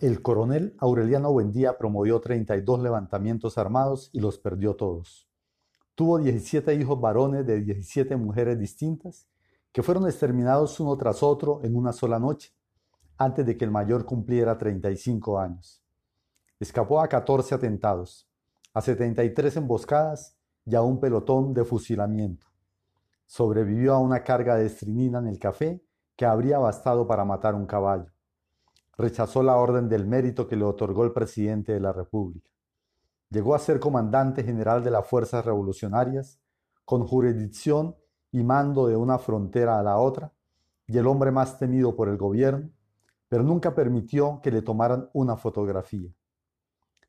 El coronel Aureliano Buendía promovió 32 levantamientos armados y los perdió todos. Tuvo 17 hijos varones de 17 mujeres distintas que fueron exterminados uno tras otro en una sola noche, antes de que el mayor cumpliera 35 años. Escapó a 14 atentados, a 73 emboscadas y a un pelotón de fusilamiento. Sobrevivió a una carga de estrinina en el café que habría bastado para matar un caballo rechazó la orden del mérito que le otorgó el presidente de la República. Llegó a ser comandante general de las fuerzas revolucionarias, con jurisdicción y mando de una frontera a la otra, y el hombre más temido por el gobierno, pero nunca permitió que le tomaran una fotografía.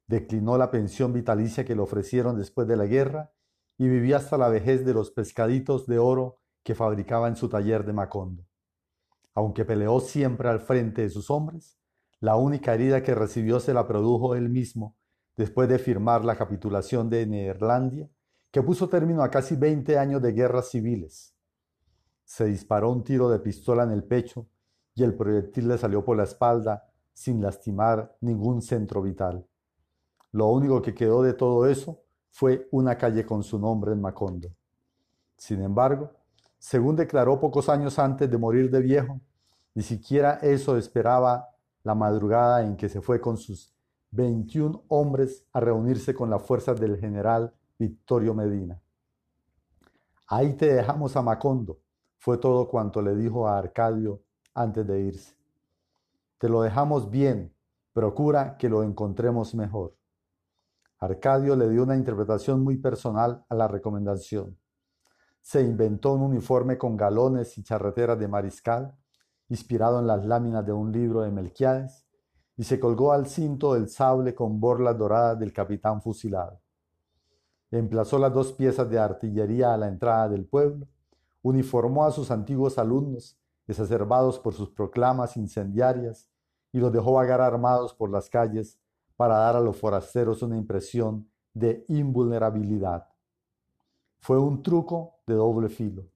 Declinó la pensión vitalicia que le ofrecieron después de la guerra y vivió hasta la vejez de los pescaditos de oro que fabricaba en su taller de Macondo. Aunque peleó siempre al frente de sus hombres, la única herida que recibió se la produjo él mismo después de firmar la capitulación de Neerlandia, que puso término a casi 20 años de guerras civiles. Se disparó un tiro de pistola en el pecho y el proyectil le salió por la espalda sin lastimar ningún centro vital. Lo único que quedó de todo eso fue una calle con su nombre en Macondo. Sin embargo, según declaró pocos años antes de morir de viejo, ni siquiera eso esperaba la madrugada en que se fue con sus 21 hombres a reunirse con las fuerzas del general Victorio Medina. Ahí te dejamos a Macondo, fue todo cuanto le dijo a Arcadio antes de irse. Te lo dejamos bien, procura que lo encontremos mejor. Arcadio le dio una interpretación muy personal a la recomendación. Se inventó un uniforme con galones y charreteras de mariscal inspirado en las láminas de un libro de Melquiades, y se colgó al cinto el sable con borlas doradas del capitán fusilado. Emplazó las dos piezas de artillería a la entrada del pueblo, uniformó a sus antiguos alumnos, exacerbados por sus proclamas incendiarias, y los dejó vagar armados por las calles para dar a los forasteros una impresión de invulnerabilidad. Fue un truco de doble filo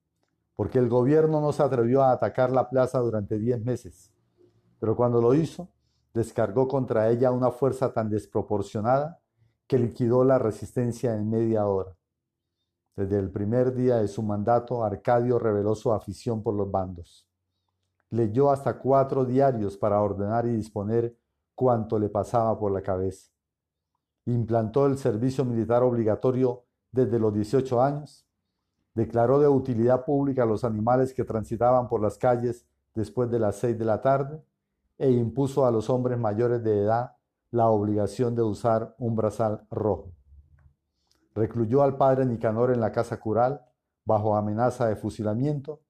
porque el gobierno no se atrevió a atacar la plaza durante diez meses, pero cuando lo hizo, descargó contra ella una fuerza tan desproporcionada que liquidó la resistencia en media hora. Desde el primer día de su mandato, Arcadio reveló su afición por los bandos. Leyó hasta cuatro diarios para ordenar y disponer cuanto le pasaba por la cabeza. Implantó el servicio militar obligatorio desde los 18 años declaró de utilidad pública los animales que transitaban por las calles después de las seis de la tarde e impuso a los hombres mayores de edad la obligación de usar un brazal rojo. Recluyó al padre Nicanor en la casa cural bajo amenaza de fusilamiento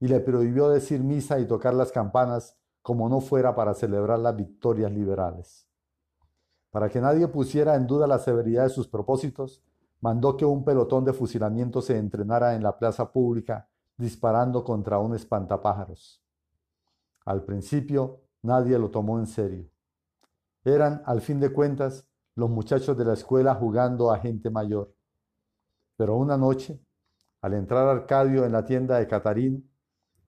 y le prohibió decir misa y tocar las campanas como no fuera para celebrar las victorias liberales. Para que nadie pusiera en duda la severidad de sus propósitos, mandó que un pelotón de fusilamiento se entrenara en la plaza pública disparando contra un espantapájaros. Al principio nadie lo tomó en serio. Eran, al fin de cuentas, los muchachos de la escuela jugando a gente mayor. Pero una noche, al entrar Arcadio en la tienda de Catarino,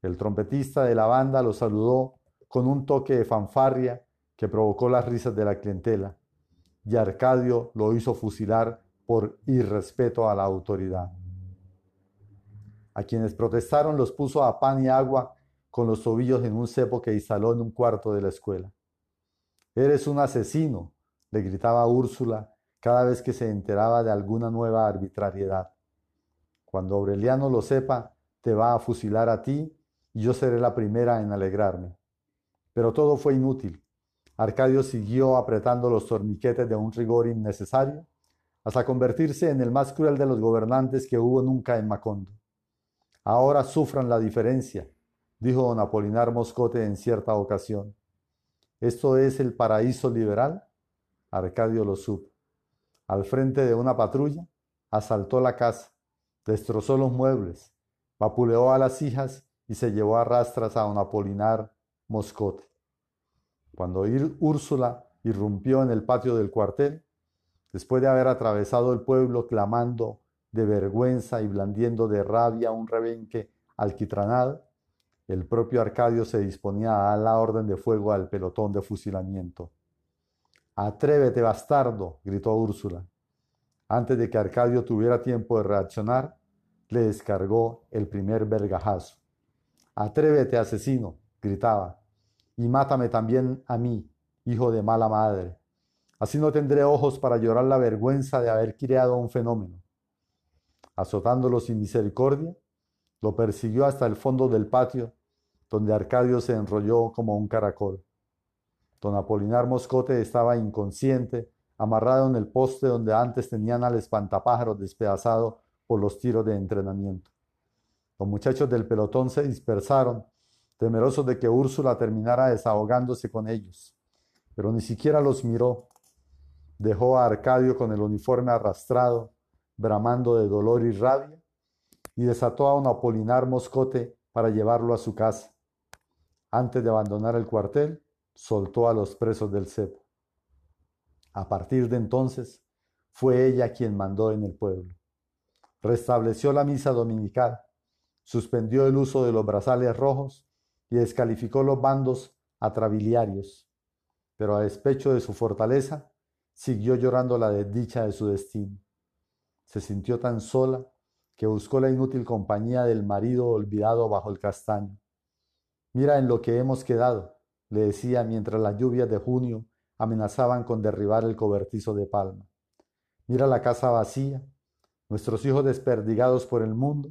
el trompetista de la banda lo saludó con un toque de fanfarria que provocó las risas de la clientela, y Arcadio lo hizo fusilar por irrespeto a la autoridad. A quienes protestaron los puso a pan y agua con los tobillos en un cepo que instaló en un cuarto de la escuela. Eres un asesino, le gritaba Úrsula cada vez que se enteraba de alguna nueva arbitrariedad. Cuando Aureliano lo sepa, te va a fusilar a ti y yo seré la primera en alegrarme. Pero todo fue inútil. Arcadio siguió apretando los torniquetes de un rigor innecesario hasta convertirse en el más cruel de los gobernantes que hubo nunca en Macondo. Ahora sufran la diferencia, dijo don Apolinar Moscote en cierta ocasión. ¿Esto es el paraíso liberal? Arcadio lo supo. Al frente de una patrulla, asaltó la casa, destrozó los muebles, vapuleó a las hijas y se llevó a rastras a don Apolinar Moscote. Cuando Úrsula irrumpió en el patio del cuartel, Después de haber atravesado el pueblo clamando de vergüenza y blandiendo de rabia un rebenque alquitranado, el propio Arcadio se disponía a dar la orden de fuego al pelotón de fusilamiento. Atrévete, bastardo, gritó Úrsula. Antes de que Arcadio tuviera tiempo de reaccionar, le descargó el primer vergajazo. Atrévete, asesino, gritaba, y mátame también a mí, hijo de mala madre. Así no tendré ojos para llorar la vergüenza de haber creado un fenómeno. Azotándolo sin misericordia, lo persiguió hasta el fondo del patio, donde Arcadio se enrolló como un caracol. Don Apolinar Moscote estaba inconsciente, amarrado en el poste donde antes tenían al espantapájaros despedazado por los tiros de entrenamiento. Los muchachos del pelotón se dispersaron, temerosos de que Úrsula terminara desahogándose con ellos, pero ni siquiera los miró. Dejó a Arcadio con el uniforme arrastrado, bramando de dolor y rabia, y desató a un Apolinar Moscote para llevarlo a su casa. Antes de abandonar el cuartel, soltó a los presos del cepo. A partir de entonces, fue ella quien mandó en el pueblo. Restableció la misa dominical, suspendió el uso de los brazales rojos y descalificó los bandos atrabiliarios, pero a despecho de su fortaleza, siguió llorando la desdicha de su destino. Se sintió tan sola que buscó la inútil compañía del marido olvidado bajo el castaño. Mira en lo que hemos quedado, le decía mientras las lluvias de junio amenazaban con derribar el cobertizo de palma. Mira la casa vacía, nuestros hijos desperdigados por el mundo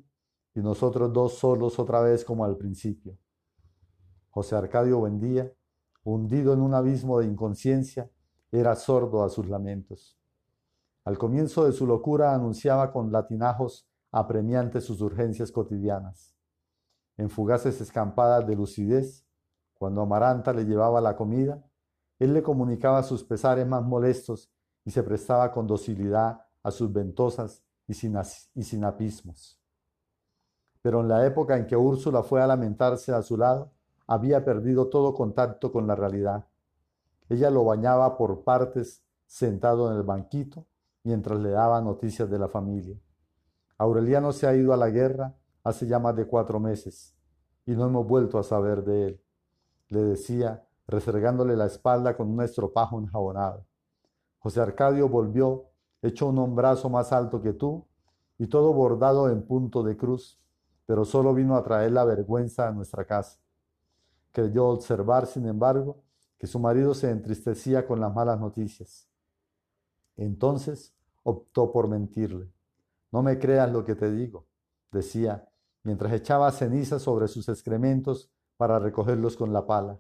y nosotros dos solos otra vez como al principio. José Arcadio Buendía, hundido en un abismo de inconsciencia, era sordo a sus lamentos. Al comienzo de su locura anunciaba con latinajos apremiantes sus urgencias cotidianas. En fugaces escampadas de lucidez, cuando Amaranta le llevaba la comida, él le comunicaba sus pesares más molestos y se prestaba con docilidad a sus ventosas y, sinapismos. Pero en la época en que Úrsula fue a lamentarse a su lado, había perdido todo contacto con la realidad. Ella lo bañaba por partes sentado en el banquito mientras le daba noticias de la familia. Aureliano se ha ido a la guerra hace ya más de cuatro meses y no hemos vuelto a saber de él, le decía, resergándole la espalda con un estropajo enjabonado. José Arcadio volvió, hecho un hombrazo más alto que tú y todo bordado en punto de cruz, pero solo vino a traer la vergüenza a nuestra casa. Creyó observar, sin embargo, que su marido se entristecía con las malas noticias. Entonces optó por mentirle. No me creas lo que te digo, decía, mientras echaba ceniza sobre sus excrementos para recogerlos con la pala.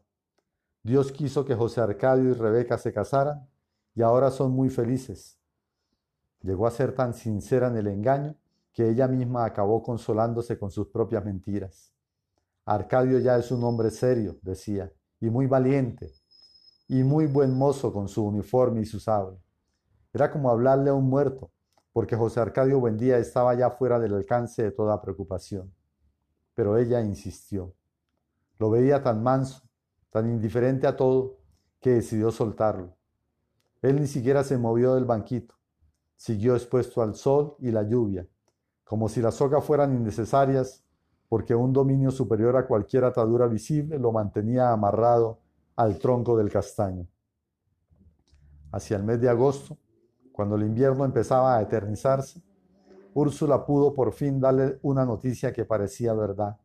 Dios quiso que José Arcadio y Rebeca se casaran y ahora son muy felices. Llegó a ser tan sincera en el engaño que ella misma acabó consolándose con sus propias mentiras. Arcadio ya es un hombre serio, decía, y muy valiente, y muy buen mozo con su uniforme y su sable. Era como hablarle a un muerto, porque José Arcadio Buendía estaba ya fuera del alcance de toda preocupación. Pero ella insistió. Lo veía tan manso, tan indiferente a todo, que decidió soltarlo. Él ni siquiera se movió del banquito. Siguió expuesto al sol y la lluvia, como si las sogas fueran innecesarias, porque un dominio superior a cualquier atadura visible lo mantenía amarrado al tronco del castaño. Hacia el mes de agosto, cuando el invierno empezaba a eternizarse, Úrsula pudo por fin darle una noticia que parecía verdad.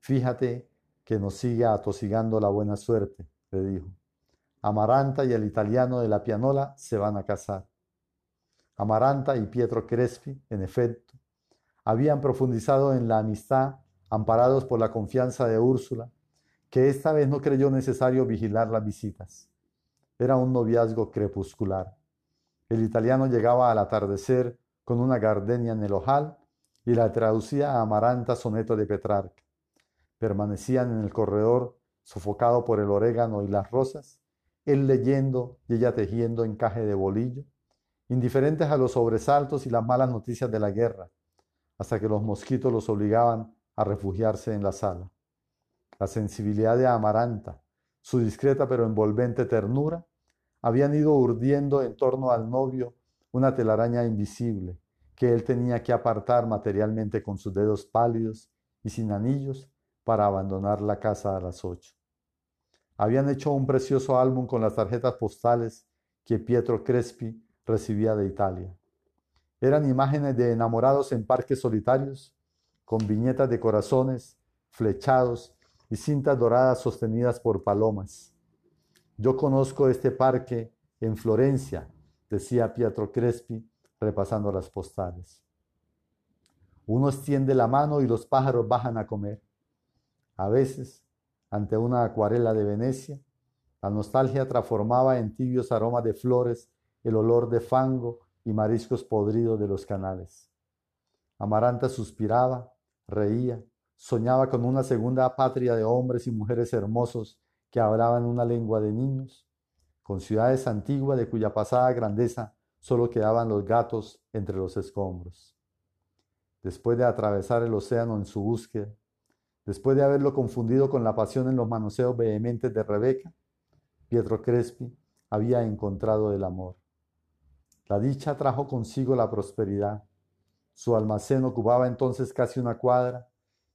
Fíjate que nos sigue atosigando la buena suerte, le dijo. Amaranta y el italiano de la pianola se van a casar. Amaranta y Pietro Crespi, en efecto, habían profundizado en la amistad, amparados por la confianza de Úrsula, que esta vez no creyó necesario vigilar las visitas. Era un noviazgo crepuscular. El italiano llegaba al atardecer con una gardenia en el ojal y la traducía a Amaranta soneto de Petrarca. Permanecían en el corredor, sofocado por el orégano y las rosas, él leyendo y ella tejiendo encaje de bolillo, indiferentes a los sobresaltos y las malas noticias de la guerra, hasta que los mosquitos los obligaban a refugiarse en la sala. La sensibilidad de Amaranta, su discreta pero envolvente ternura, habían ido urdiendo en torno al novio una telaraña invisible que él tenía que apartar materialmente con sus dedos pálidos y sin anillos para abandonar la casa a las ocho. Habían hecho un precioso álbum con las tarjetas postales que Pietro Crespi recibía de Italia. Eran imágenes de enamorados en parques solitarios, con viñetas de corazones, flechados y cintas doradas sostenidas por palomas. Yo conozco este parque en Florencia, decía Pietro Crespi, repasando las postales. Uno extiende la mano y los pájaros bajan a comer. A veces, ante una acuarela de Venecia, la nostalgia transformaba en tibios aromas de flores el olor de fango y mariscos podridos de los canales. Amaranta suspiraba, reía, soñaba con una segunda patria de hombres y mujeres hermosos que hablaban una lengua de niños, con ciudades antiguas de cuya pasada grandeza solo quedaban los gatos entre los escombros. Después de atravesar el océano en su búsqueda, después de haberlo confundido con la pasión en los manoseos vehementes de Rebeca, Pietro Crespi había encontrado el amor. La dicha trajo consigo la prosperidad. Su almacén ocupaba entonces casi una cuadra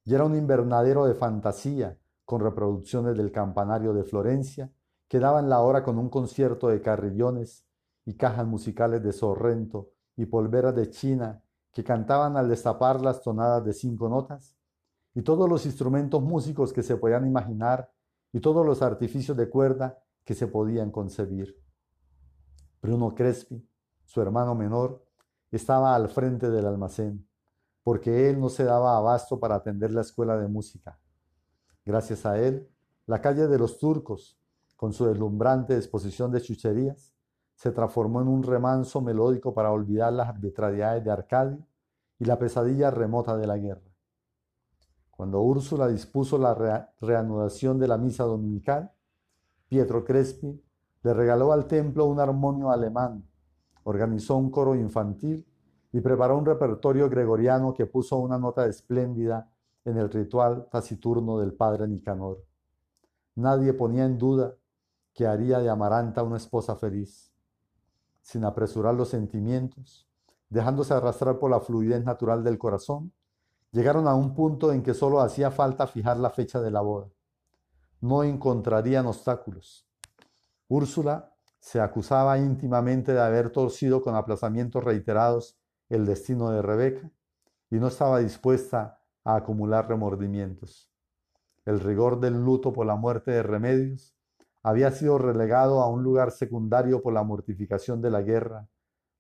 y era un invernadero de fantasía con reproducciones del campanario de Florencia que daban la hora con un concierto de carrillones y cajas musicales de Sorrento y polveras de China que cantaban al destapar las tonadas de cinco notas y todos los instrumentos músicos que se podían imaginar y todos los artificios de cuerda que se podían concebir. Bruno Crespi, su hermano menor, estaba al frente del almacén, porque él no se daba abasto para atender la escuela de música. Gracias a él, la calle de los turcos, con su deslumbrante exposición de chucherías, se transformó en un remanso melódico para olvidar las arbitrariedades de Arcadio y la pesadilla remota de la guerra. Cuando Úrsula dispuso la reanudación de la misa dominical, Pietro Crespi le regaló al templo un armonio alemán organizó un coro infantil y preparó un repertorio gregoriano que puso una nota espléndida en el ritual taciturno del padre Nicanor. Nadie ponía en duda que haría de Amaranta una esposa feliz. Sin apresurar los sentimientos, dejándose arrastrar por la fluidez natural del corazón, llegaron a un punto en que solo hacía falta fijar la fecha de la boda. No encontrarían obstáculos. Úrsula se acusaba íntimamente de haber torcido con aplazamientos reiterados el destino de Rebeca y no estaba dispuesta a acumular remordimientos. El rigor del luto por la muerte de Remedios había sido relegado a un lugar secundario por la mortificación de la guerra,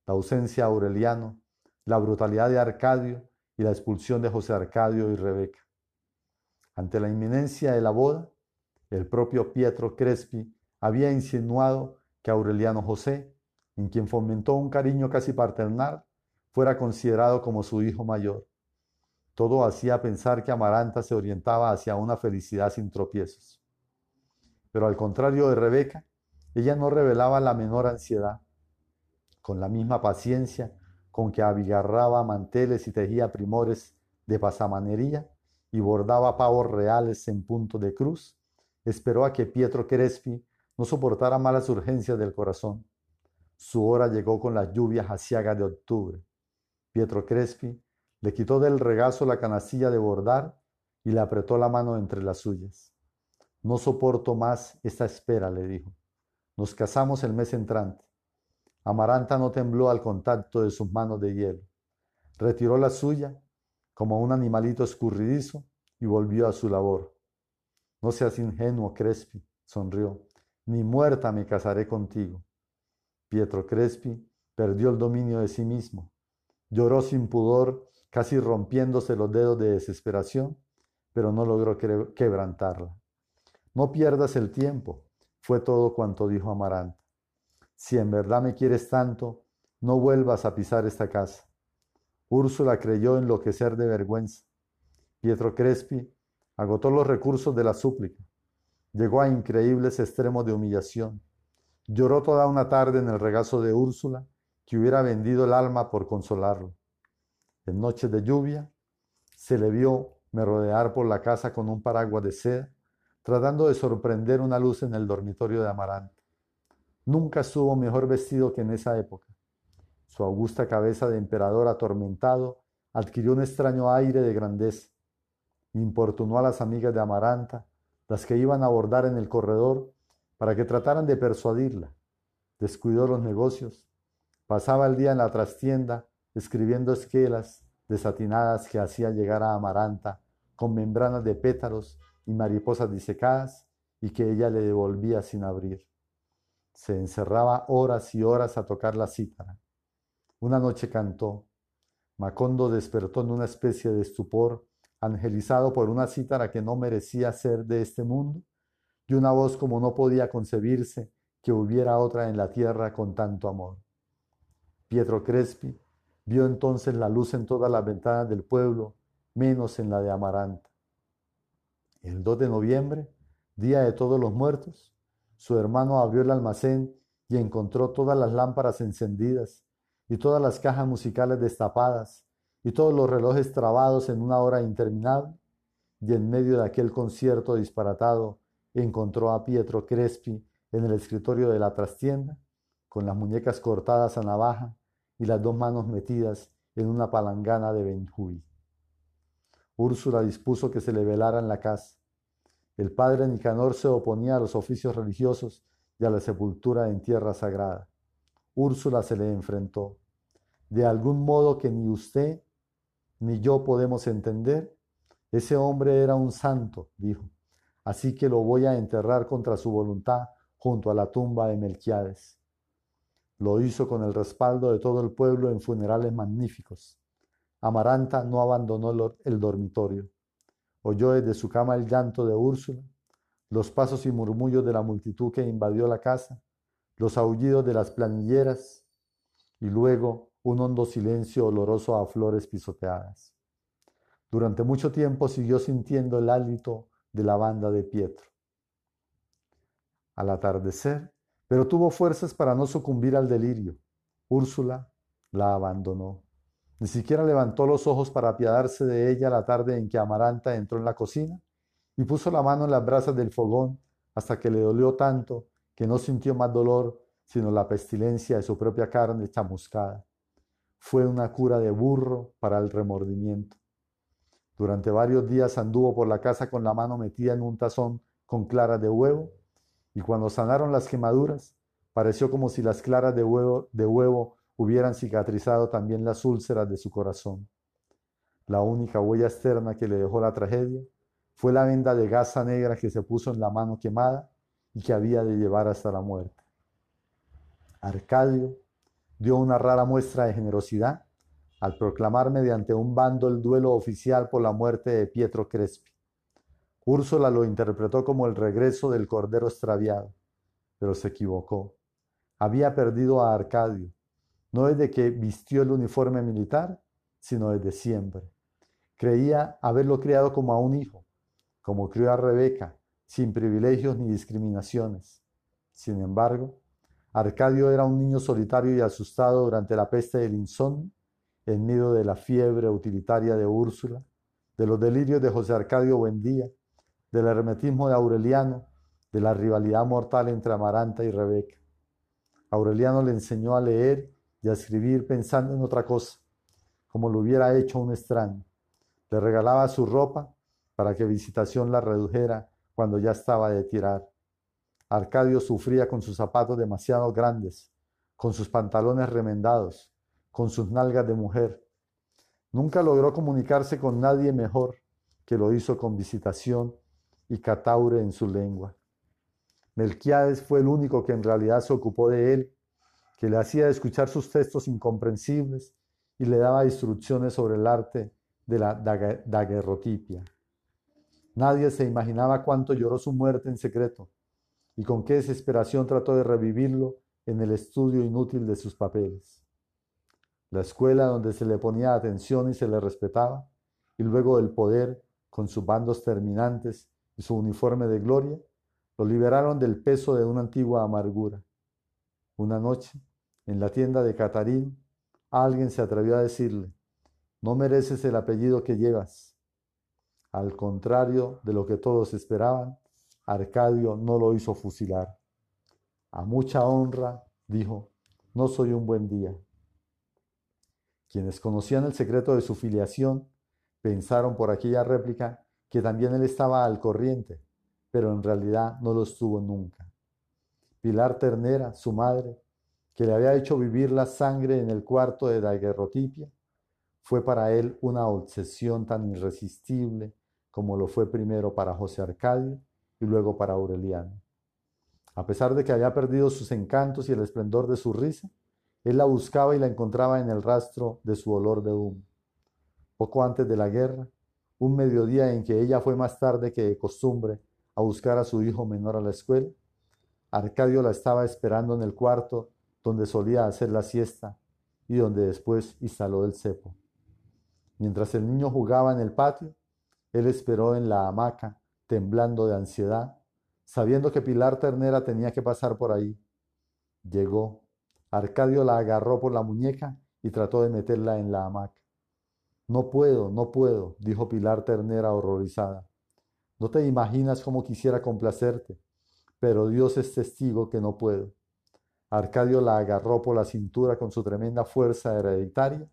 la ausencia de Aureliano, la brutalidad de Arcadio y la expulsión de José Arcadio y Rebeca. Ante la inminencia de la boda, el propio Pietro Crespi había insinuado que Aureliano José, en quien fomentó un cariño casi paternal, fuera considerado como su hijo mayor. Todo hacía pensar que Amaranta se orientaba hacia una felicidad sin tropiezos. Pero al contrario de Rebeca, ella no revelaba la menor ansiedad. Con la misma paciencia con que abigarraba manteles y tejía primores de pasamanería y bordaba pavos reales en punto de cruz, esperó a que Pietro Crespi no soportara malas urgencias del corazón. Su hora llegó con las lluvias aciagas de octubre. Pietro Crespi le quitó del regazo la canastilla de bordar y le apretó la mano entre las suyas. No soporto más esta espera, le dijo. Nos casamos el mes entrante. Amaranta no tembló al contacto de sus manos de hielo. Retiró la suya como un animalito escurridizo y volvió a su labor. No seas ingenuo, Crespi, sonrió ni muerta me casaré contigo. Pietro Crespi perdió el dominio de sí mismo. Lloró sin pudor, casi rompiéndose los dedos de desesperación, pero no logró quebrantarla. No pierdas el tiempo, fue todo cuanto dijo Amaranta. Si en verdad me quieres tanto, no vuelvas a pisar esta casa. Úrsula creyó enloquecer de vergüenza. Pietro Crespi agotó los recursos de la súplica. Llegó a increíbles extremos de humillación. Lloró toda una tarde en el regazo de Úrsula, que hubiera vendido el alma por consolarlo. En noches de lluvia, se le vio merodear por la casa con un paraguas de seda, tratando de sorprender una luz en el dormitorio de Amaranta. Nunca estuvo mejor vestido que en esa época. Su augusta cabeza de emperador atormentado adquirió un extraño aire de grandeza. Importunó a las amigas de Amaranta las que iban a abordar en el corredor para que trataran de persuadirla. descuidó los negocios, pasaba el día en la trastienda escribiendo esquelas desatinadas que hacía llegar a Amaranta con membranas de pétalos y mariposas disecadas y que ella le devolvía sin abrir. Se encerraba horas y horas a tocar la cítara. Una noche cantó. Macondo despertó en una especie de estupor, angelizado por una cítara que no merecía ser de este mundo, y una voz como no podía concebirse que hubiera otra en la tierra con tanto amor. Pietro Crespi vio entonces la luz en todas las ventanas del pueblo, menos en la de Amaranta. El 2 de noviembre, día de todos los muertos, su hermano abrió el almacén y encontró todas las lámparas encendidas y todas las cajas musicales destapadas y todos los relojes trabados en una hora interminable, y en medio de aquel concierto disparatado encontró a Pietro Crespi en el escritorio de la trastienda, con las muñecas cortadas a navaja y las dos manos metidas en una palangana de Benjuy. Úrsula dispuso que se le velara en la casa. El padre Nicanor se oponía a los oficios religiosos y a la sepultura en tierra sagrada. Úrsula se le enfrentó. De algún modo que ni usted ni yo podemos entender, ese hombre era un santo, dijo. Así que lo voy a enterrar contra su voluntad junto a la tumba de Melquiades. Lo hizo con el respaldo de todo el pueblo en funerales magníficos. Amaranta no abandonó el dormitorio. Oyó desde su cama el llanto de Úrsula, los pasos y murmullos de la multitud que invadió la casa, los aullidos de las planilleras y luego un hondo silencio oloroso a flores pisoteadas. Durante mucho tiempo siguió sintiendo el hálito de la banda de Pietro. Al atardecer, pero tuvo fuerzas para no sucumbir al delirio. Úrsula la abandonó. Ni siquiera levantó los ojos para apiadarse de ella la tarde en que Amaranta entró en la cocina y puso la mano en las brasas del fogón hasta que le dolió tanto que no sintió más dolor sino la pestilencia de su propia carne chamuscada. Fue una cura de burro para el remordimiento. Durante varios días anduvo por la casa con la mano metida en un tazón con claras de huevo, y cuando sanaron las quemaduras, pareció como si las claras de huevo, de huevo hubieran cicatrizado también las úlceras de su corazón. La única huella externa que le dejó la tragedia fue la venda de gasa negra que se puso en la mano quemada y que había de llevar hasta la muerte. Arcadio dio una rara muestra de generosidad al proclamar mediante un bando el duelo oficial por la muerte de Pietro Crespi. Úrsula lo interpretó como el regreso del cordero extraviado, pero se equivocó. Había perdido a Arcadio, no desde que vistió el uniforme militar, sino desde siempre. Creía haberlo criado como a un hijo, como crió a Rebeca, sin privilegios ni discriminaciones. Sin embargo, Arcadio era un niño solitario y asustado durante la peste del insomnio en medio de la fiebre utilitaria de Úrsula, de los delirios de José Arcadio Buendía, del hermetismo de Aureliano, de la rivalidad mortal entre Amaranta y Rebeca. Aureliano le enseñó a leer y a escribir pensando en otra cosa, como lo hubiera hecho un extraño. Le regalaba su ropa para que Visitación la redujera cuando ya estaba de tirar. Arcadio sufría con sus zapatos demasiado grandes, con sus pantalones remendados, con sus nalgas de mujer. Nunca logró comunicarse con nadie mejor que lo hizo con visitación y cataure en su lengua. Melquiades fue el único que en realidad se ocupó de él, que le hacía escuchar sus textos incomprensibles y le daba instrucciones sobre el arte de la daguerrotipia. Nadie se imaginaba cuánto lloró su muerte en secreto y con qué desesperación trató de revivirlo en el estudio inútil de sus papeles la escuela donde se le ponía atención y se le respetaba, y luego el poder, con sus bandos terminantes su uniforme de gloria, lo liberaron del peso de una antigua amargura. Una noche, en la tienda de Catarín, alguien se atrevió a decirle, no mereces el apellido que llevas. Al contrario de lo que todos esperaban, Arcadio no lo hizo fusilar. A mucha honra, dijo, no soy un buen día. Quienes conocían el secreto de su filiación pensaron por aquella réplica que también él estaba al corriente, pero en realidad no lo estuvo nunca. Pilar Ternera, su madre, que le había hecho vivir la sangre en el cuarto de daguerrotipia, fue para él una obsesión tan irresistible como lo fue primero para José Arcadio y luego para Aureliano. A pesar de que había perdido sus encantos y el esplendor de su risa, él la buscaba y la encontraba en el rastro de su olor de humo. Poco antes de la guerra, un mediodía en que ella fue más tarde que de costumbre a buscar a su hijo menor a la escuela, Arcadio la estaba esperando en el cuarto donde solía hacer la siesta y donde después instaló el cepo. Mientras el niño jugaba en el patio, él esperó en la hamaca, temblando de ansiedad, sabiendo que Pilar Ternera tenía que pasar por ahí. Llegó. Arcadio la agarró por la muñeca y trató de meterla en la hamaca. No puedo, no puedo, dijo Pilar Ternera horrorizada. No te imaginas cómo quisiera complacerte, pero Dios es testigo que no puedo. Arcadio la agarró por la cintura con su tremenda fuerza hereditaria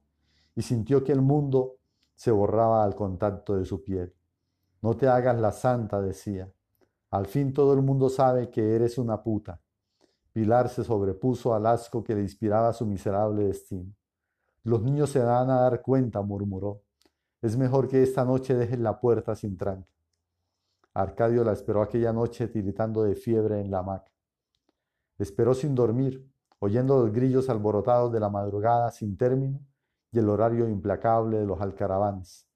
y sintió que el mundo se borraba al contacto de su piel. No te hagas la santa, decía. Al fin todo el mundo sabe que eres una puta. Pilar se sobrepuso al asco que le inspiraba su miserable destino. Los niños se van a dar cuenta, murmuró. Es mejor que esta noche dejen la puerta sin tranque. Arcadio la esperó aquella noche tiritando de fiebre en la hamaca. Esperó sin dormir, oyendo los grillos alborotados de la madrugada sin término y el horario implacable de los alcaravanes,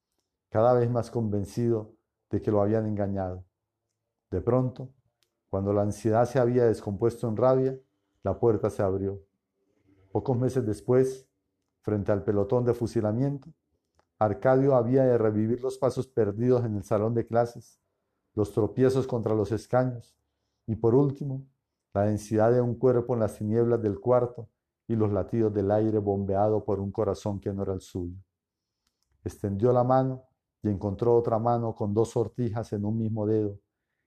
cada vez más convencido de que lo habían engañado. De pronto, cuando la ansiedad se había descompuesto en rabia, la puerta se abrió. Pocos meses después, frente al pelotón de fusilamiento, Arcadio había de revivir los pasos perdidos en el salón de clases, los tropiezos contra los escaños y, por último, la densidad de un cuerpo en las tinieblas del cuarto y los latidos del aire bombeado por un corazón que no era el suyo. Extendió la mano y encontró otra mano con dos sortijas en un mismo dedo,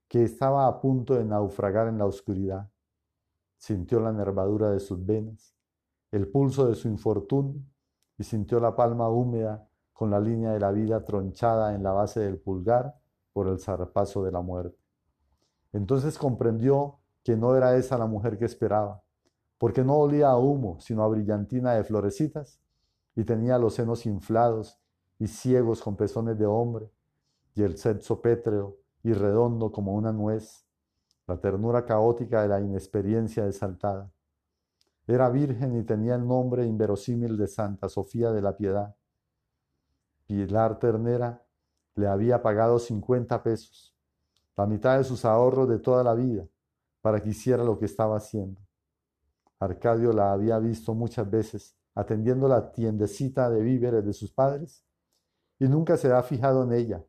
que estaba a punto de naufragar en la oscuridad. Sintió la nervadura de sus venas, el pulso de su infortunio y sintió la palma húmeda con la línea de la vida tronchada en la base del pulgar por el zarpazo de la muerte. Entonces comprendió que no era esa la mujer que esperaba, porque no olía a humo, sino a brillantina de florecitas, y tenía los senos inflados y ciegos con pezones de hombre, y el sexo pétreo y redondo como una nuez, la ternura caótica de la inexperiencia desaltada. Era virgen y tenía el nombre inverosímil de Santa Sofía de la Piedad. Pilar Ternera le había pagado 50 pesos, la mitad de sus ahorros de toda la vida, para que hiciera lo que estaba haciendo. Arcadio la había visto muchas veces atendiendo la tiendecita de víveres de sus padres y nunca se ha fijado en ella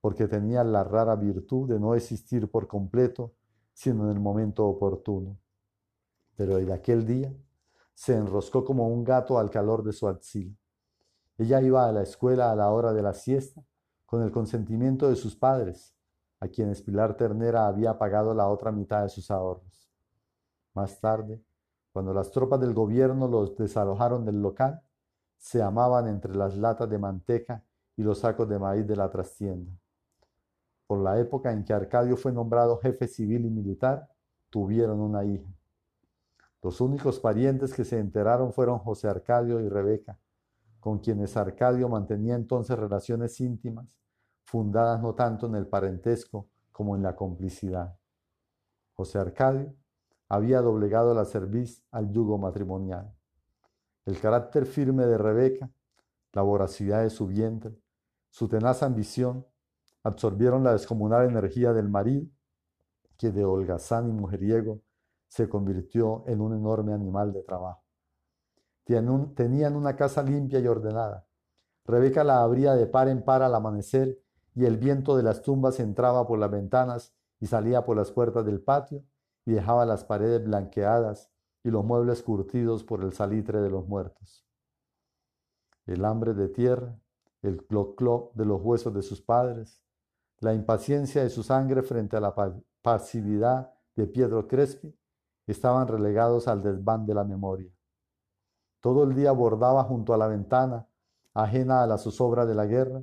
porque tenía la rara virtud de no existir por completo sino en el momento oportuno. Pero en aquel día se enroscó como un gato al calor de su axil. Ella iba a la escuela a la hora de la siesta con el consentimiento de sus padres, a quienes Pilar Ternera había pagado la otra mitad de sus ahorros. Más tarde, cuando las tropas del gobierno los desalojaron del local, se amaban entre las latas de manteca y los sacos de maíz de la trastienda. Por la época en que Arcadio fue nombrado jefe civil y militar, tuvieron una hija. Los únicos parientes que se enteraron fueron José Arcadio y Rebeca, con quienes Arcadio mantenía entonces relaciones íntimas, fundadas no tanto en el parentesco como en la complicidad. José Arcadio había doblegado la cerviz al yugo matrimonial. El carácter firme de Rebeca, la voracidad de su vientre, su tenaz ambición, absorbieron la descomunal energía del marido, que de holgazán y mujeriego se convirtió en un enorme animal de trabajo. Tenían una casa limpia y ordenada. Rebeca la abría de par en par al amanecer y el viento de las tumbas entraba por las ventanas y salía por las puertas del patio y dejaba las paredes blanqueadas y los muebles curtidos por el salitre de los muertos. El hambre de tierra, el clo-clo de los huesos de sus padres, la impaciencia de su sangre frente a la pasividad de Pietro Crespi estaban relegados al desván de la memoria. Todo el día bordaba junto a la ventana, ajena a la zozobra de la guerra,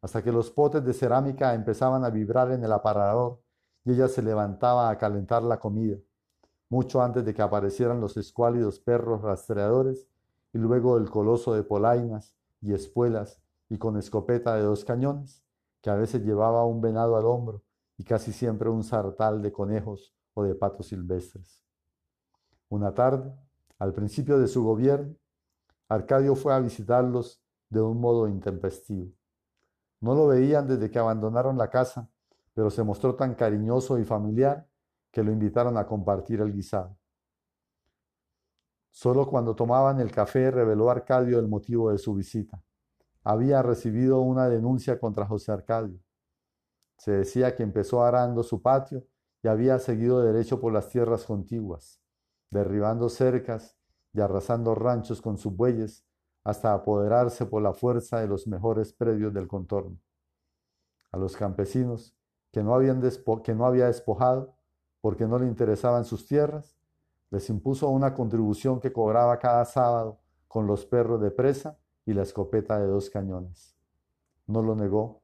hasta que los potes de cerámica empezaban a vibrar en el aparador y ella se levantaba a calentar la comida, mucho antes de que aparecieran los escuálidos perros rastreadores y luego el coloso de polainas y espuelas y con escopeta de dos cañones, que a veces llevaba un venado al hombro y casi siempre un sartal de conejos o de patos silvestres. Una tarde, al principio de su gobierno, Arcadio fue a visitarlos de un modo intempestivo. No lo veían desde que abandonaron la casa, pero se mostró tan cariñoso y familiar que lo invitaron a compartir el guisado. Solo cuando tomaban el café reveló Arcadio el motivo de su visita. Había recibido una denuncia contra José Arcadio. Se decía que empezó arando su patio y había seguido derecho por las tierras contiguas, derribando cercas y arrasando ranchos con sus bueyes hasta apoderarse por la fuerza de los mejores predios del contorno. A los campesinos que no, habían que no había despojado, porque no le interesaban sus tierras, les impuso una contribución que cobraba cada sábado con los perros de presa y la escopeta de dos cañones. No lo negó.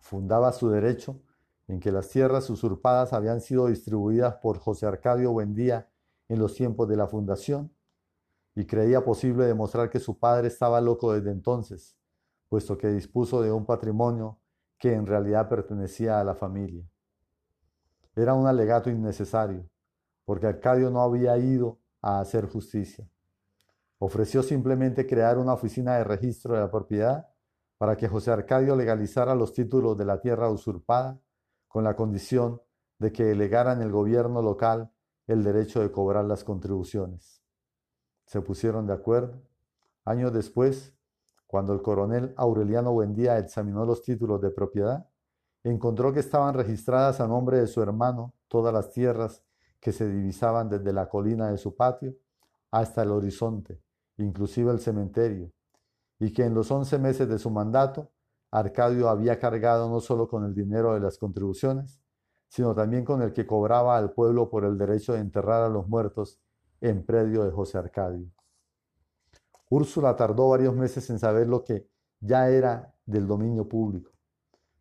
Fundaba su derecho en que las tierras usurpadas habían sido distribuidas por José Arcadio Buendía en los tiempos de la fundación y creía posible demostrar que su padre estaba loco desde entonces, puesto que dispuso de un patrimonio que en realidad pertenecía a la familia. Era un alegato innecesario, porque Arcadio no había ido a hacer justicia. Ofreció simplemente crear una oficina de registro de la propiedad para que José Arcadio legalizara los títulos de la tierra usurpada con la condición de que delegara en el gobierno local el derecho de cobrar las contribuciones. Se pusieron de acuerdo. Años después, cuando el coronel Aureliano Buendía examinó los títulos de propiedad, encontró que estaban registradas a nombre de su hermano todas las tierras que se divisaban desde la colina de su patio hasta el horizonte, inclusive el cementerio, y que en los once meses de su mandato, Arcadio había cargado no solo con el dinero de las contribuciones, sino también con el que cobraba al pueblo por el derecho de enterrar a los muertos en predio de José Arcadio. Úrsula tardó varios meses en saber lo que ya era del dominio público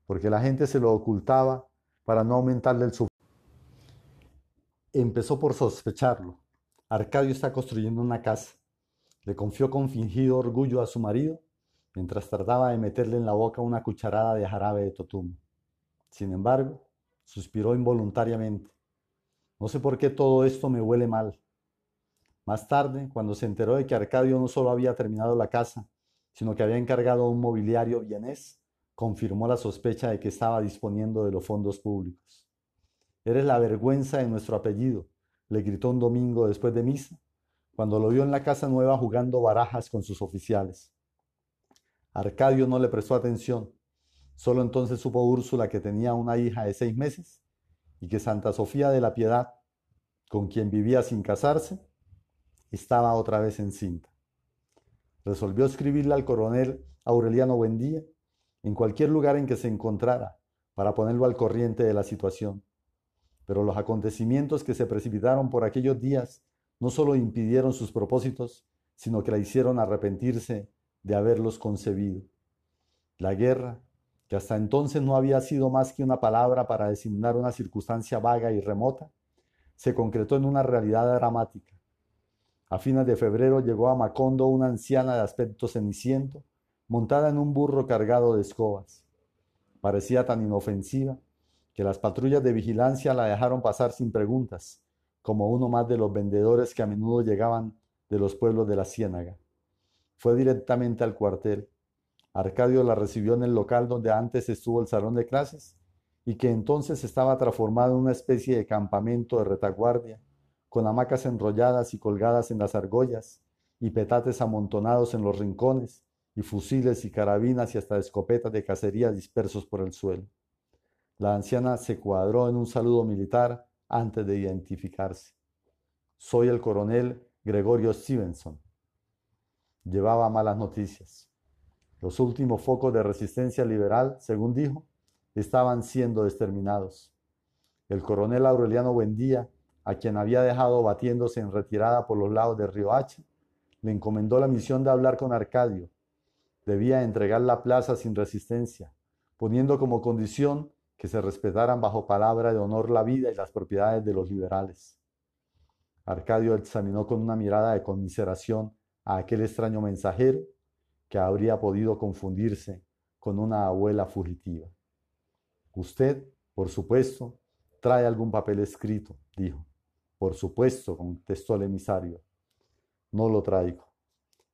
porque la gente se lo ocultaba para no aumentarle el sufrimiento. Empezó por sospecharlo. Arcadio está construyendo una casa. Le confió con fingido orgullo a su marido mientras trataba de meterle en la boca una cucharada de jarabe de totum. Sin embargo, suspiró involuntariamente. No sé por qué todo esto me huele mal. Más tarde, cuando se enteró de que Arcadio no solo había terminado la casa, sino que había encargado un mobiliario vienés, confirmó la sospecha de que estaba disponiendo de los fondos públicos. Eres la vergüenza de nuestro apellido, le gritó un domingo después de misa, cuando lo vio en la casa nueva jugando barajas con sus oficiales. Arcadio no le prestó atención. Solo entonces supo Úrsula que tenía una hija de seis meses y que Santa Sofía de la Piedad, con quien vivía sin casarse, estaba otra vez encinta. Resolvió escribirle al coronel Aureliano Buendía en cualquier lugar en que se encontrara para ponerlo al corriente de la situación. Pero los acontecimientos que se precipitaron por aquellos días no solo impidieron sus propósitos, sino que la hicieron arrepentirse de haberlos concebido. La guerra, hasta entonces no había sido más que una palabra para designar una circunstancia vaga y remota, se concretó en una realidad dramática. A fines de febrero llegó a Macondo una anciana de aspecto ceniciento, montada en un burro cargado de escobas. Parecía tan inofensiva que las patrullas de vigilancia la dejaron pasar sin preguntas, como uno más de los vendedores que a menudo llegaban de los pueblos de la Ciénaga. Fue directamente al cuartel. Arcadio la recibió en el local donde antes estuvo el salón de clases y que entonces estaba transformado en una especie de campamento de retaguardia, con hamacas enrolladas y colgadas en las argollas y petates amontonados en los rincones y fusiles y carabinas y hasta escopetas de cacería dispersos por el suelo. La anciana se cuadró en un saludo militar antes de identificarse. Soy el coronel Gregorio Stevenson. Llevaba malas noticias. Los últimos focos de resistencia liberal, según dijo, estaban siendo exterminados. El coronel Aureliano Buendía, a quien había dejado batiéndose en retirada por los lados de Río H, le encomendó la misión de hablar con Arcadio, debía entregar la plaza sin resistencia, poniendo como condición que se respetaran bajo palabra de honor la vida y las propiedades de los liberales. Arcadio examinó con una mirada de conmiseración a aquel extraño mensajero que habría podido confundirse con una abuela fugitiva. Usted, por supuesto, trae algún papel escrito, dijo. Por supuesto, contestó el emisario. No lo traigo.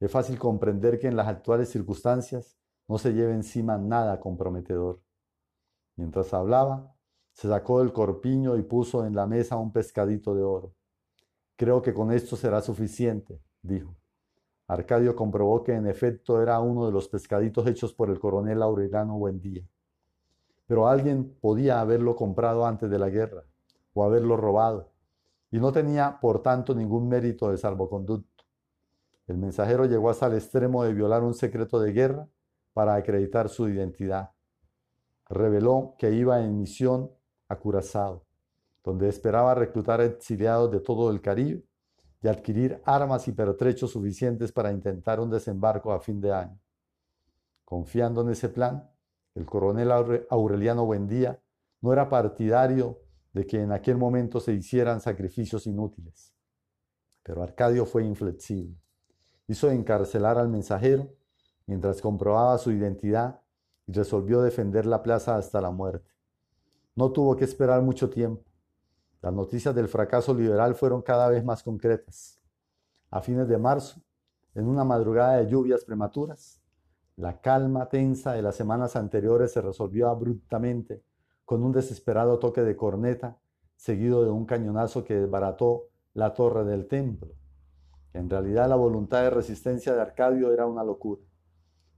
Es fácil comprender que en las actuales circunstancias no se lleve encima nada comprometedor. Mientras hablaba, se sacó del corpiño y puso en la mesa un pescadito de oro. Creo que con esto será suficiente, dijo. Arcadio comprobó que en efecto era uno de los pescaditos hechos por el coronel Aureliano Buendía. Pero alguien podía haberlo comprado antes de la guerra o haberlo robado, y no tenía por tanto ningún mérito de salvoconducto. El mensajero llegó hasta el extremo de violar un secreto de guerra para acreditar su identidad. Reveló que iba en misión a Curazao, donde esperaba reclutar exiliados de todo el Caribe y adquirir armas y pertrechos suficientes para intentar un desembarco a fin de año. Confiando en ese plan, el coronel Aureliano Buendía no era partidario de que en aquel momento se hicieran sacrificios inútiles. Pero Arcadio fue inflexible. Hizo encarcelar al mensajero mientras comprobaba su identidad y resolvió defender la plaza hasta la muerte. No tuvo que esperar mucho tiempo. Las noticias del fracaso liberal fueron cada vez más concretas. A fines de marzo, en una madrugada de lluvias prematuras, la calma tensa de las semanas anteriores se resolvió abruptamente con un desesperado toque de corneta, seguido de un cañonazo que desbarató la torre del templo. En realidad la voluntad de resistencia de Arcadio era una locura.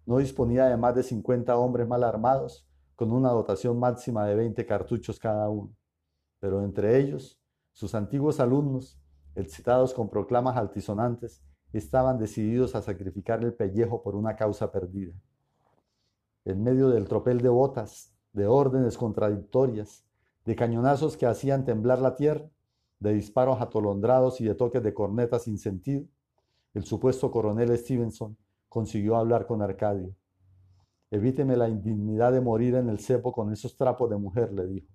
No disponía de más de 50 hombres mal armados con una dotación máxima de 20 cartuchos cada uno. Pero entre ellos, sus antiguos alumnos, excitados con proclamas altisonantes, estaban decididos a sacrificar el pellejo por una causa perdida. En medio del tropel de botas, de órdenes contradictorias, de cañonazos que hacían temblar la tierra, de disparos atolondrados y de toques de corneta sin sentido, el supuesto coronel Stevenson consiguió hablar con Arcadio. Evíteme la indignidad de morir en el cepo con esos trapos de mujer, le dijo.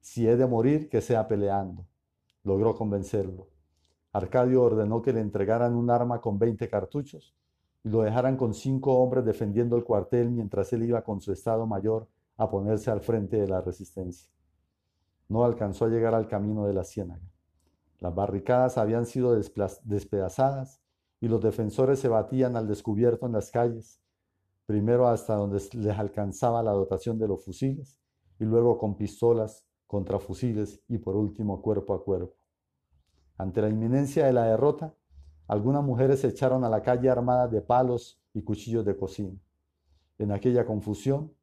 Si he de morir, que sea peleando. Logró convencerlo. Arcadio ordenó que le entregaran un arma con 20 cartuchos y lo dejaran con cinco hombres defendiendo el cuartel mientras él iba con su estado mayor a ponerse al frente de la resistencia. No alcanzó a llegar al camino de la ciénaga. Las barricadas habían sido despedazadas y los defensores se batían al descubierto en las calles, primero hasta donde les alcanzaba la dotación de los fusiles, y luego con pistolas, contrafusiles y por último cuerpo a cuerpo. Ante la inminencia de la derrota, algunas mujeres se echaron a la calle armadas de palos y cuchillos de cocina. En aquella confusión,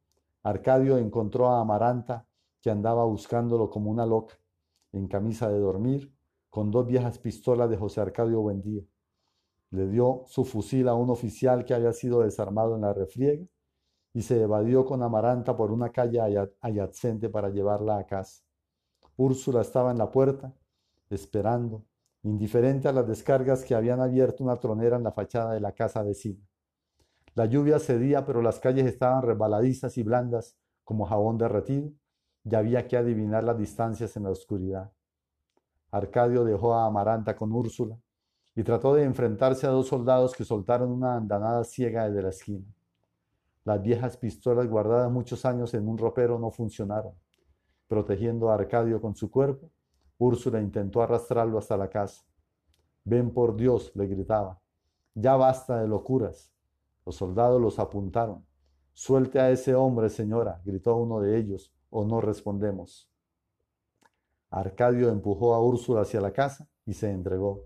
Arcadio encontró a Amaranta, que andaba buscándolo como una loca, en camisa de dormir, con dos viejas pistolas de José Arcadio Buendía le dio su fusil a un oficial que había sido desarmado en la refriega y se evadió con Amaranta por una calle adyacente para llevarla a casa. Úrsula estaba en la puerta, esperando, indiferente a las descargas que habían abierto una tronera en la fachada de la casa vecina. La lluvia cedía, pero las calles estaban resbaladizas y blandas como jabón derretido, y había que adivinar las distancias en la oscuridad. Arcadio dejó a Amaranta con Úrsula y trató de enfrentarse a dos soldados que soltaron una andanada ciega desde la esquina. Las viejas pistolas guardadas muchos años en un ropero no funcionaron. Protegiendo a Arcadio con su cuerpo, Úrsula intentó arrastrarlo hasta la casa. Ven por Dios, le gritaba. Ya basta de locuras. Los soldados los apuntaron. Suelte a ese hombre, señora, gritó uno de ellos, o no respondemos. Arcadio empujó a Úrsula hacia la casa y se entregó.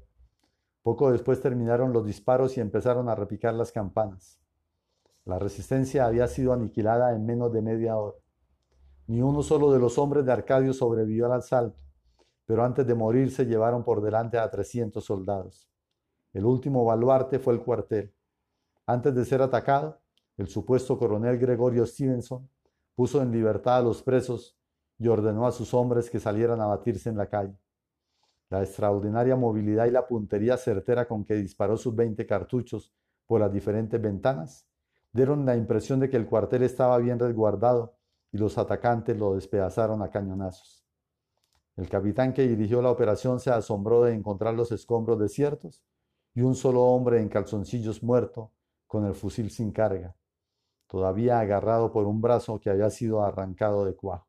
Poco después terminaron los disparos y empezaron a repicar las campanas. La resistencia había sido aniquilada en menos de media hora. Ni uno solo de los hombres de Arcadio sobrevivió al asalto, pero antes de morir se llevaron por delante a 300 soldados. El último baluarte fue el cuartel. Antes de ser atacado, el supuesto coronel Gregorio Stevenson puso en libertad a los presos y ordenó a sus hombres que salieran a batirse en la calle. La extraordinaria movilidad y la puntería certera con que disparó sus 20 cartuchos por las diferentes ventanas dieron la impresión de que el cuartel estaba bien resguardado y los atacantes lo despedazaron a cañonazos. El capitán que dirigió la operación se asombró de encontrar los escombros desiertos y un solo hombre en calzoncillos muerto con el fusil sin carga, todavía agarrado por un brazo que había sido arrancado de cuajo.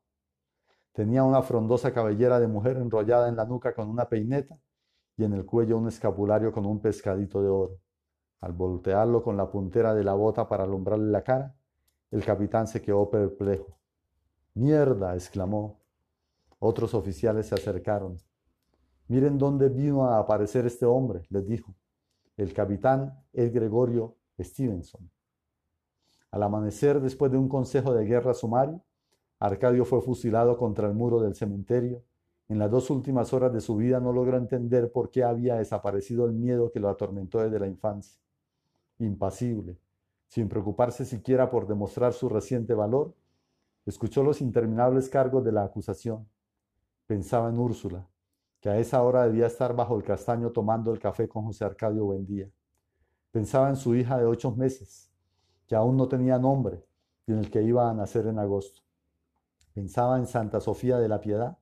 Tenía una frondosa cabellera de mujer enrollada en la nuca con una peineta y en el cuello un escapulario con un pescadito de oro. Al voltearlo con la puntera de la bota para alumbrarle la cara, el capitán se quedó perplejo. Mierda, exclamó. Otros oficiales se acercaron. Miren dónde vino a aparecer este hombre, les dijo. El capitán es Gregorio Stevenson. Al amanecer, después de un consejo de guerra sumario, Arcadio fue fusilado contra el muro del cementerio. En las dos últimas horas de su vida no logró entender por qué había desaparecido el miedo que lo atormentó desde la infancia. Impasible, sin preocuparse siquiera por demostrar su reciente valor, escuchó los interminables cargos de la acusación. Pensaba en Úrsula, que a esa hora debía estar bajo el castaño tomando el café con José Arcadio Buendía. Pensaba en su hija de ocho meses, que aún no tenía nombre y en el que iba a nacer en agosto. Pensaba en Santa Sofía de la Piedad,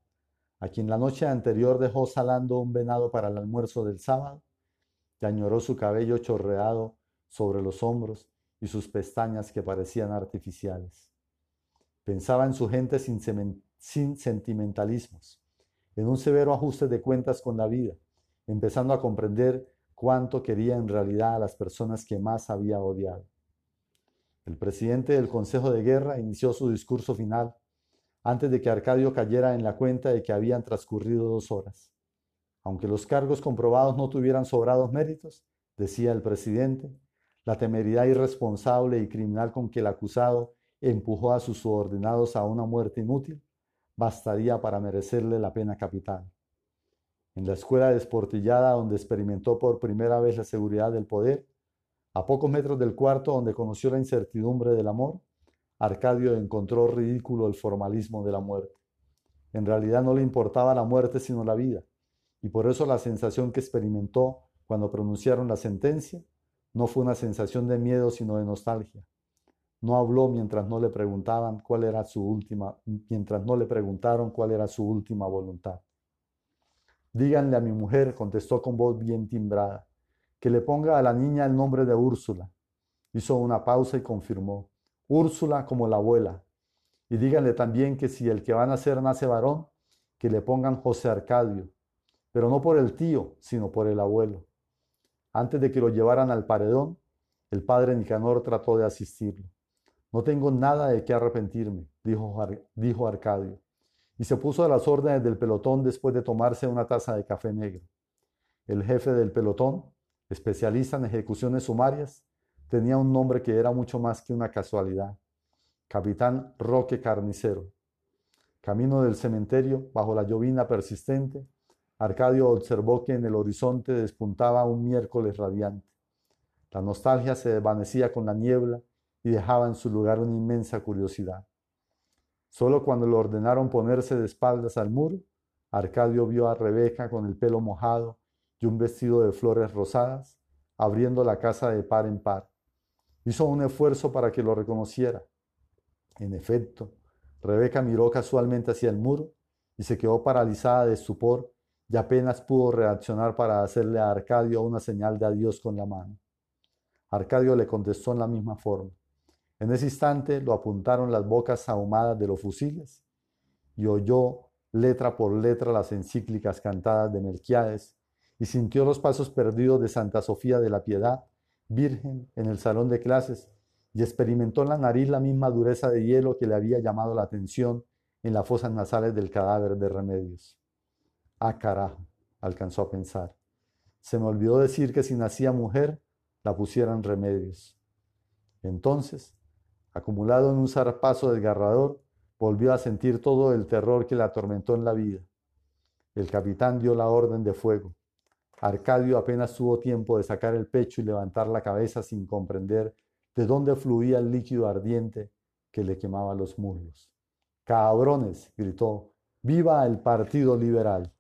a quien la noche anterior dejó salando un venado para el almuerzo del sábado, y añoró su cabello chorreado sobre los hombros y sus pestañas que parecían artificiales. Pensaba en su gente sin, sentimentalismos, en un severo ajuste de cuentas con la vida, empezando a comprender cuánto quería en realidad a las personas que más había odiado. El presidente del Consejo de Guerra inició su discurso final antes de que Arcadio cayera en la cuenta de que habían transcurrido dos horas. Aunque los cargos comprobados no tuvieran sobrados méritos, decía el presidente, la temeridad irresponsable y criminal con que el acusado empujó a sus subordinados a una muerte inútil bastaría para merecerle la pena capital en la escuela desportillada donde experimentó por primera vez la seguridad del poder, a pocos metros del cuarto donde conoció la incertidumbre del amor, Arcadio encontró ridículo el formalismo de la muerte. En realidad no le importaba la muerte sino la vida, y por eso la sensación que experimentó cuando pronunciaron la sentencia no fue una sensación de miedo sino de nostalgia. No habló mientras no le preguntaban cuál era su última, mientras no le preguntaron cuál era su última voluntad. Díganle a mi mujer, contestó con voz bien timbrada, que le ponga a la niña el nombre de Úrsula. Hizo una pausa y confirmó, Úrsula como la abuela. Y díganle también que si el que van a nacer nace varón, que le pongan José Arcadio, pero no por el tío, sino por el abuelo. Antes de que lo llevaran al paredón, el padre Nicanor trató de asistirlo. No tengo nada de qué arrepentirme, dijo, Arcadio y se puso a las órdenes del pelotón después de tomarse una taza de café negro. El jefe del pelotón, especialista en ejecuciones sumarias, tenía un nombre que era mucho más que una casualidad. Capitán Roque Carnicero. Camino del cementerio, bajo la llovina persistente, Arcadio observó que en el horizonte despuntaba un miércoles radiante. La nostalgia se desvanecía con la niebla y dejaba en su lugar una inmensa curiosidad. Solo cuando le ordenaron ponerse de espaldas al muro, Arcadio vio a Rebeca con el pelo mojado y un vestido de flores rosadas, abriendo la casa de par en par. Hizo un esfuerzo para que lo reconociera. En efecto, Rebeca miró casualmente hacia el muro y se quedó paralizada de estupor y apenas pudo reaccionar para hacerle a Arcadio una señal de adiós con la mano. Arcadio le contestó en la misma forma. En ese instante lo apuntaron las bocas ahumadas de los fusiles y oyó letra por letra las encíclicas cantadas de Melquiades y sintió los pasos perdidos de Santa Sofía de la Piedad, virgen, en el salón de clases y experimentó en la nariz la misma dureza de hielo que le había llamado la atención en las fosas nasales del cadáver de Remedios. Ah, carajo, alcanzó a pensar. Se me olvidó decir que si nacía mujer, la pusieran Remedios. Entonces, acumulado en un zarpazo desgarrador, volvió a sentir todo el terror que le atormentó en la vida. El capitán dio la orden de fuego. Arcadio apenas tuvo tiempo de sacar el pecho y levantar la cabeza sin comprender de dónde fluía el líquido ardiente que le quemaba los muslos. Cabrones, gritó, viva el Partido Liberal.